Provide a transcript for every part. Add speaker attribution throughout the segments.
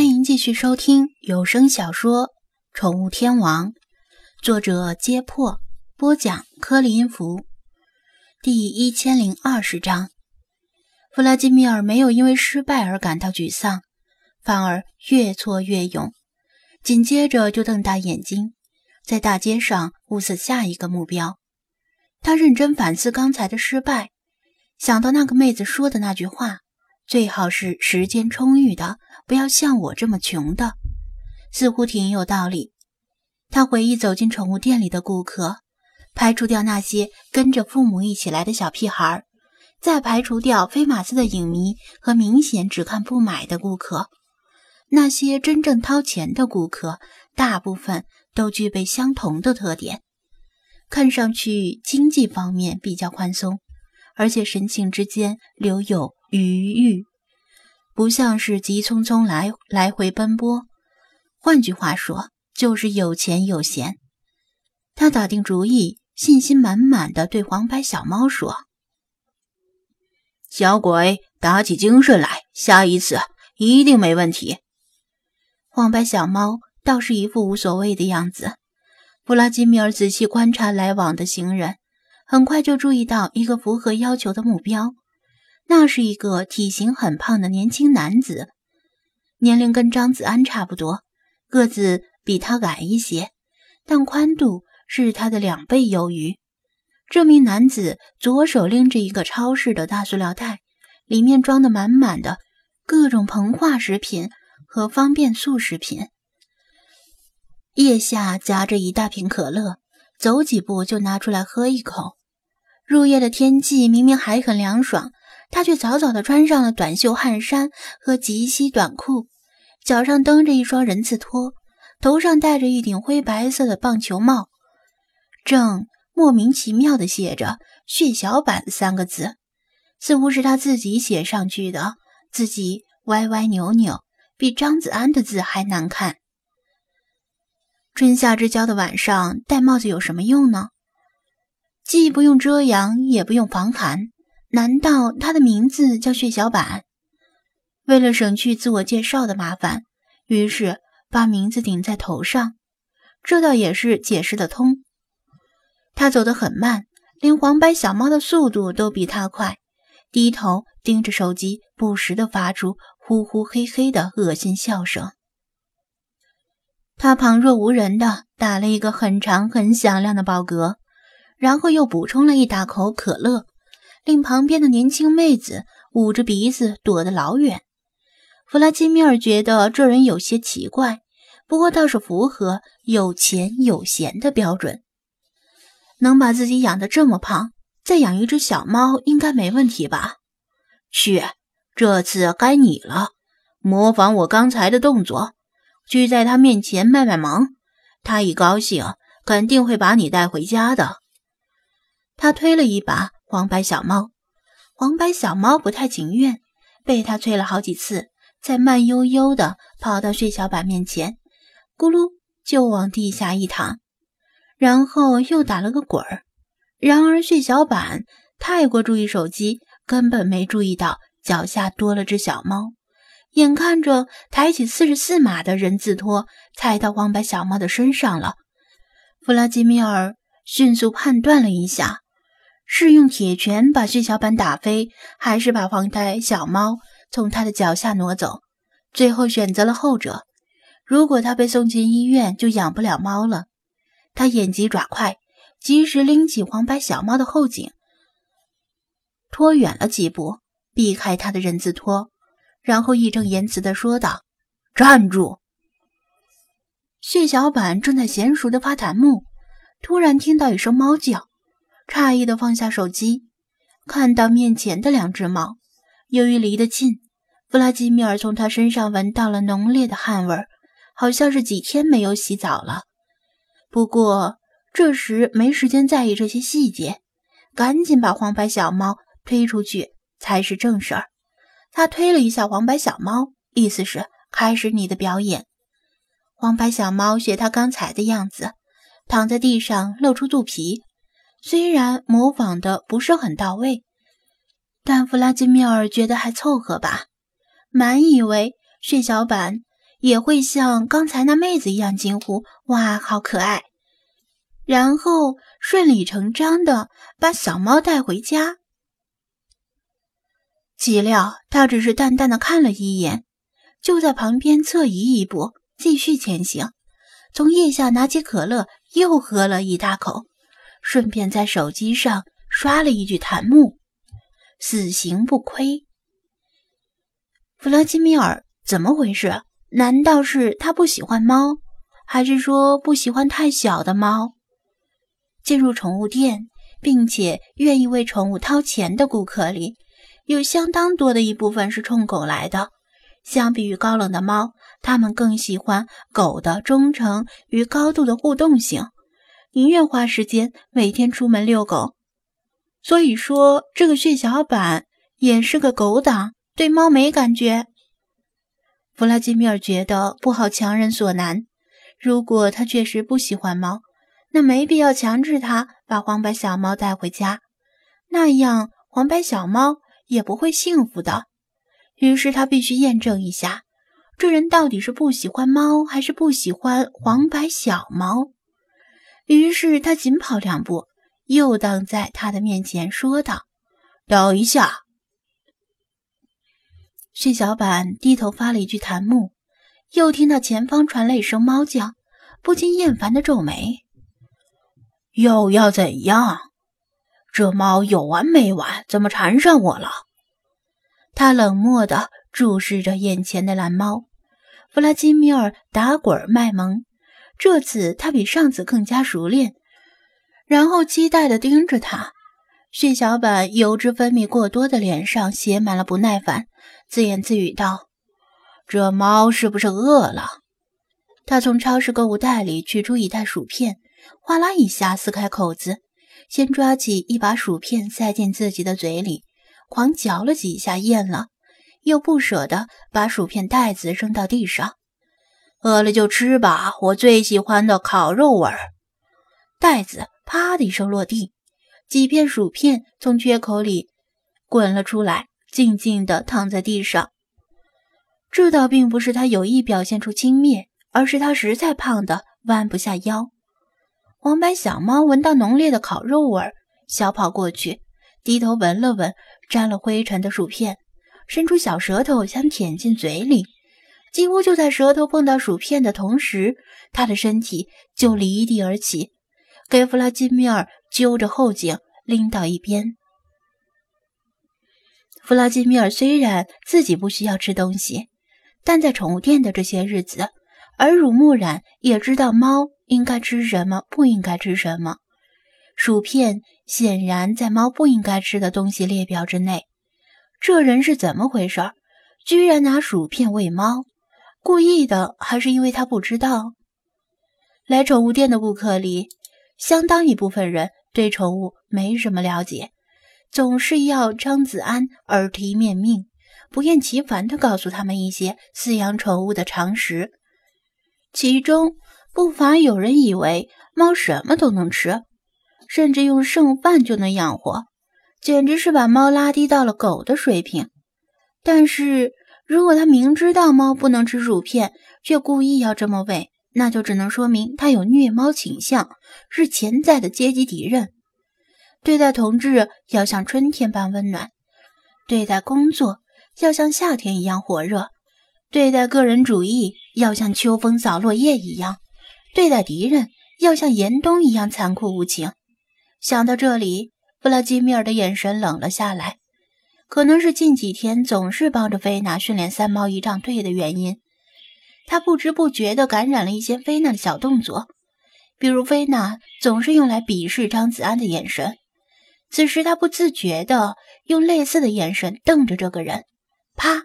Speaker 1: 欢迎继续收听有声小说《宠物天王》，作者：揭破，播讲：柯林福，第一千零二十章。弗拉基米尔没有因为失败而感到沮丧，反而越挫越勇。紧接着就瞪大眼睛，在大街上物色下一个目标。他认真反思刚才的失败，想到那个妹子说的那句话。最好是时间充裕的，不要像我这么穷的，似乎挺有道理。他回忆走进宠物店里的顾客，排除掉那些跟着父母一起来的小屁孩，再排除掉飞马斯的影迷和明显只看不买的顾客，那些真正掏钱的顾客，大部分都具备相同的特点，看上去经济方面比较宽松，而且神情之间留有。余裕，不像是急匆匆来来回奔波。换句话说，就是有钱有闲。他打定主意，信心满满的对黄白小猫说：“
Speaker 2: 小鬼，打起精神来，下一次一定没问题。”
Speaker 1: 黄白小猫倒是一副无所谓的样子。布拉基米尔仔细观察来往的行人，很快就注意到一个符合要求的目标。那是一个体型很胖的年轻男子，年龄跟张子安差不多，个子比他矮一些，但宽度是他的两倍有余。这名男子左手拎着一个超市的大塑料袋，里面装的满满的各种膨化食品和方便素食品，腋下夹着一大瓶可乐，走几步就拿出来喝一口。入夜的天气明明还很凉爽。他却早早地穿上了短袖汗衫和及膝短裤，脚上蹬着一双人字拖，头上戴着一顶灰白色的棒球帽，正莫名其妙地写着“血小板”三个字，似乎是他自己写上去的，自己歪歪扭扭，比张子安的字还难看。春夏之交的晚上戴帽子有什么用呢？既不用遮阳，也不用防寒。难道他的名字叫血小板？为了省去自我介绍的麻烦，于是把名字顶在头上，这倒也是解释得通。他走得很慢，连黄白小猫的速度都比他快，低头盯着手机，不时地发出呼呼嘿嘿的恶心笑声。他旁若无人地打了一个很长很响亮的饱嗝，然后又补充了一大口可乐。令旁边的年轻妹子捂着鼻子躲得老远。弗拉基米尔觉得这人有些奇怪，不过倒是符合有钱有闲的标准。能把自己养得这么胖，再养一只小猫应该没问题吧？
Speaker 2: 去，这次该你了，模仿我刚才的动作，去在他面前卖卖萌，他一高兴肯定会把你带回家的。
Speaker 1: 他推了一把。黄白小猫，黄白小猫不太情愿，被他催了好几次，才慢悠悠地跑到血小板面前，咕噜就往地下一躺，然后又打了个滚儿。然而血小板太过注意手机，根本没注意到脚下多了只小猫，眼看着抬起四十四码的人字拖踩到黄白小猫的身上了，弗拉基米尔迅速判断了一下。是用铁拳把血小板打飞，还是把黄带小猫从他的脚下挪走？最后选择了后者。如果他被送进医院，就养不了猫了。他眼疾爪快，及时拎起黄白小猫的后颈，拖远了几步，避开他的人字拖，然后义正言辞地说道：“站住！”血小板正在娴熟地发弹幕，突然听到一声猫叫。诧异的放下手机，看到面前的两只猫。由于离得近，弗拉基米尔从他身上闻到了浓烈的汗味，好像是几天没有洗澡了。不过这时没时间在意这些细节，赶紧把黄白小猫推出去才是正事儿。他推了一下黄白小猫，意思是开始你的表演。黄白小猫学他刚才的样子，躺在地上露出肚皮。虽然模仿的不是很到位，但弗拉基米尔觉得还凑合吧，满以为血小板也会像刚才那妹子一样惊呼：“哇，好可爱！”然后顺理成章的把小猫带回家。岂料他只是淡淡的看了一眼，就在旁边侧移一步，继续前行。从腋下拿起可乐，又喝了一大口，顺便在手机上刷了一句弹幕：“死刑不亏。”弗拉基米尔怎么回事？难道是他不喜欢猫，还是说不喜欢太小的猫？进入宠物店并且愿意为宠物掏钱的顾客里，有相当多的一部分是冲狗来的。相比于高冷的猫，他们更喜欢狗的忠诚与高度的互动性，宁愿花时间每天出门遛狗。所以说，这个血小板也是个狗党，对猫没感觉。弗拉基米尔觉得不好强人所难。如果他确实不喜欢猫，那没必要强制他把黄白小猫带回家，那样黄白小猫也不会幸福的。于是他必须验证一下，这人到底是不喜欢猫，还是不喜欢黄白小猫。于是他紧跑两步，又挡在他的面前，说道：“等一下。”血小板低头发了一句弹幕，又听到前方传来一声猫叫，不禁厌烦的皱眉：“
Speaker 2: 又要怎样？这猫有完没完？怎么缠上我了？”
Speaker 1: 他冷漠地注视着眼前的蓝猫，弗拉基米尔打滚卖萌，这次他比上次更加熟练，然后期待地盯着他。血小板油脂分泌过多的脸上写满了不耐烦，自言自语道：“
Speaker 2: 这猫是不是饿了？”
Speaker 1: 他从超市购物袋里取出一袋薯片，哗啦一下撕开口子，先抓起一把薯片塞进自己的嘴里。狂嚼了几下，咽了，又不舍得把薯片袋子扔到地上。
Speaker 2: 饿了就吃吧，我最喜欢的烤肉味儿。
Speaker 1: 袋子啪的一声落地，几片薯片从缺口里滚了出来，静静地躺在地上。这倒并不是他有意表现出轻蔑，而是他实在胖得弯不下腰。黄白小猫闻到浓烈的烤肉味儿，小跑过去，低头闻了闻。沾了灰尘的薯片，伸出小舌头想舔进嘴里，几乎就在舌头碰到薯片的同时，他的身体就离地而起，给弗拉基米尔揪着后颈拎到一边。弗拉基米尔虽然自己不需要吃东西，但在宠物店的这些日子，耳濡目染，也知道猫应该吃什么，不应该吃什么。薯片显然在猫不应该吃的东西列表之内。这人是怎么回事？居然拿薯片喂猫，故意的还是因为他不知道？来宠物店的顾客里，相当一部分人对宠物没什么了解，总是要张子安耳提面命，不厌其烦地告诉他们一些饲养宠物的常识。其中不乏有人以为猫什么都能吃。甚至用剩饭就能养活，简直是把猫拉低到了狗的水平。但是如果他明知道猫不能吃薯片，却故意要这么喂，那就只能说明他有虐猫倾向，是潜在的阶级敌人。对待同志要像春天般温暖，对待工作要像夏天一样火热，对待个人主义要像秋风扫落叶一样，对待敌人要像严冬一样残酷无情。想到这里，弗拉基米尔的眼神冷了下来。可能是近几天总是帮着菲娜训练三猫仪仗队的原因，他不知不觉地感染了一些菲娜的小动作，比如菲娜总是用来鄙视张子安的眼神。此时他不自觉地用类似的眼神瞪着这个人。啪，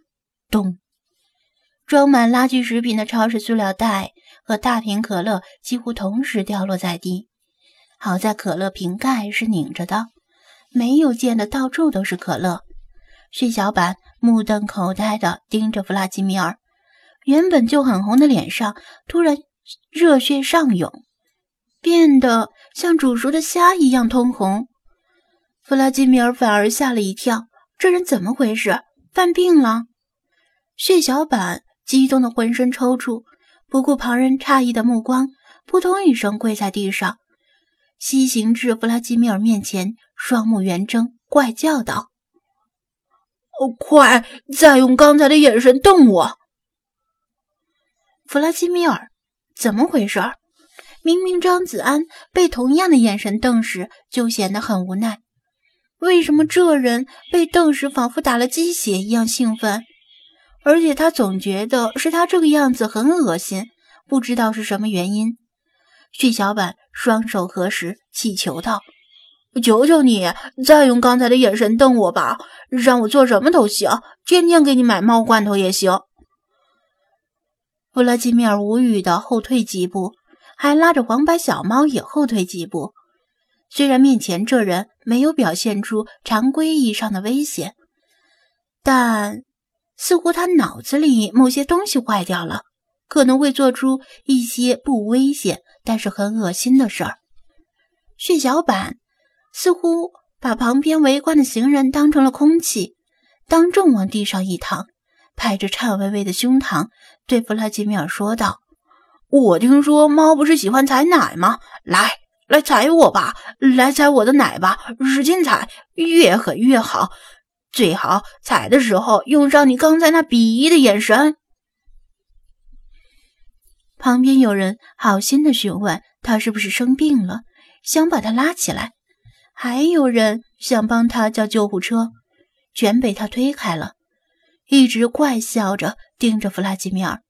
Speaker 1: 咚，装满垃圾食品的超市塑料袋和大瓶可乐几乎同时掉落在地。好在可乐瓶盖是拧着的，没有溅的到处都是可乐。血小板目瞪口呆地盯着弗拉基米尔，原本就很红的脸上突然热血上涌，变得像煮熟的虾一样通红。弗拉基米尔反而吓了一跳，这人怎么回事？犯病了？血小板激动的浑身抽搐，不顾旁人诧异的目光，扑通一声跪在地上，西行至弗拉基米尔面前，双目圆睁，怪叫道：“，
Speaker 2: 快再用刚才的眼神瞪我！”
Speaker 1: 弗拉基米尔，怎么回事？明明张子安被同样的眼神瞪时就显得很无奈，为什么这人被瞪时仿佛打了鸡血一样兴奋？而且他总觉得是他这个样子很恶心，不知道是什么原因。血小板双手合十，祈求道：“
Speaker 2: 求求你，再用刚才的眼神瞪我吧，让我做什么都行，天天给你买猫罐头也行。”
Speaker 1: 弗拉基米尔无语的后退几步。还拉着黄白小猫也后退几步。虽然面前这人没有表现出常规意义上的危险，但似乎他脑子里某些东西坏掉了，可能会做出一些不危险但是很恶心的事儿。血小板似乎把旁边围观的行人当成了空气，当众往地上一躺，拍着颤巍巍的胸膛，对弗拉基米尔说道。
Speaker 2: 我听说猫不是喜欢踩奶吗？来，来踩我吧，来踩我的奶吧，使劲踩，越狠越好。最好踩的时候用上你刚才那鄙夷的眼神。
Speaker 1: 旁边有人好心的询问他是不是生病了，想把他拉起来；还有人想帮他叫救护车，全被他推开了，一直怪笑着盯着弗拉基米尔。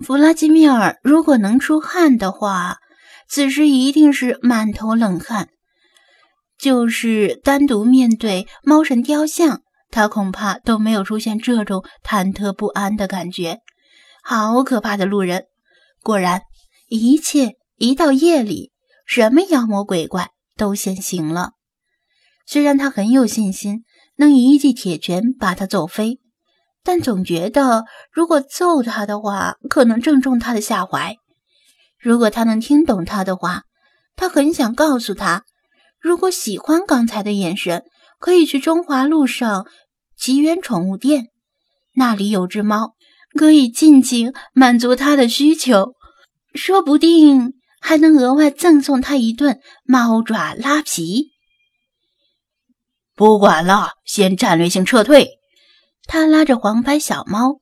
Speaker 1: 弗拉基米尔如果能出汗的话，此时一定是满头冷汗。就是单独面对猫神雕像，他恐怕都没有出现这种忐忑不安的感觉。好可怕的路人！果然，一切一到夜里，什么妖魔鬼怪都现形了。虽然他很有信心能一记铁拳把他揍飞。但总觉得，如果揍他的话，可能正中他的下怀。如果他能听懂他的话，他很想告诉他，如果喜欢刚才的眼神，可以去中华路上吉源宠物店，那里有只猫，可以尽情满足他的需求，说不定还能额外赠送他一顿猫爪拉皮。
Speaker 2: 不管了，先战略性撤退。
Speaker 1: 他拉着黄白小猫，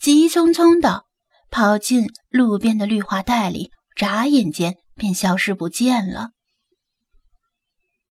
Speaker 1: 急匆匆地跑进路边的绿化带里，眨眼间便消失不见了。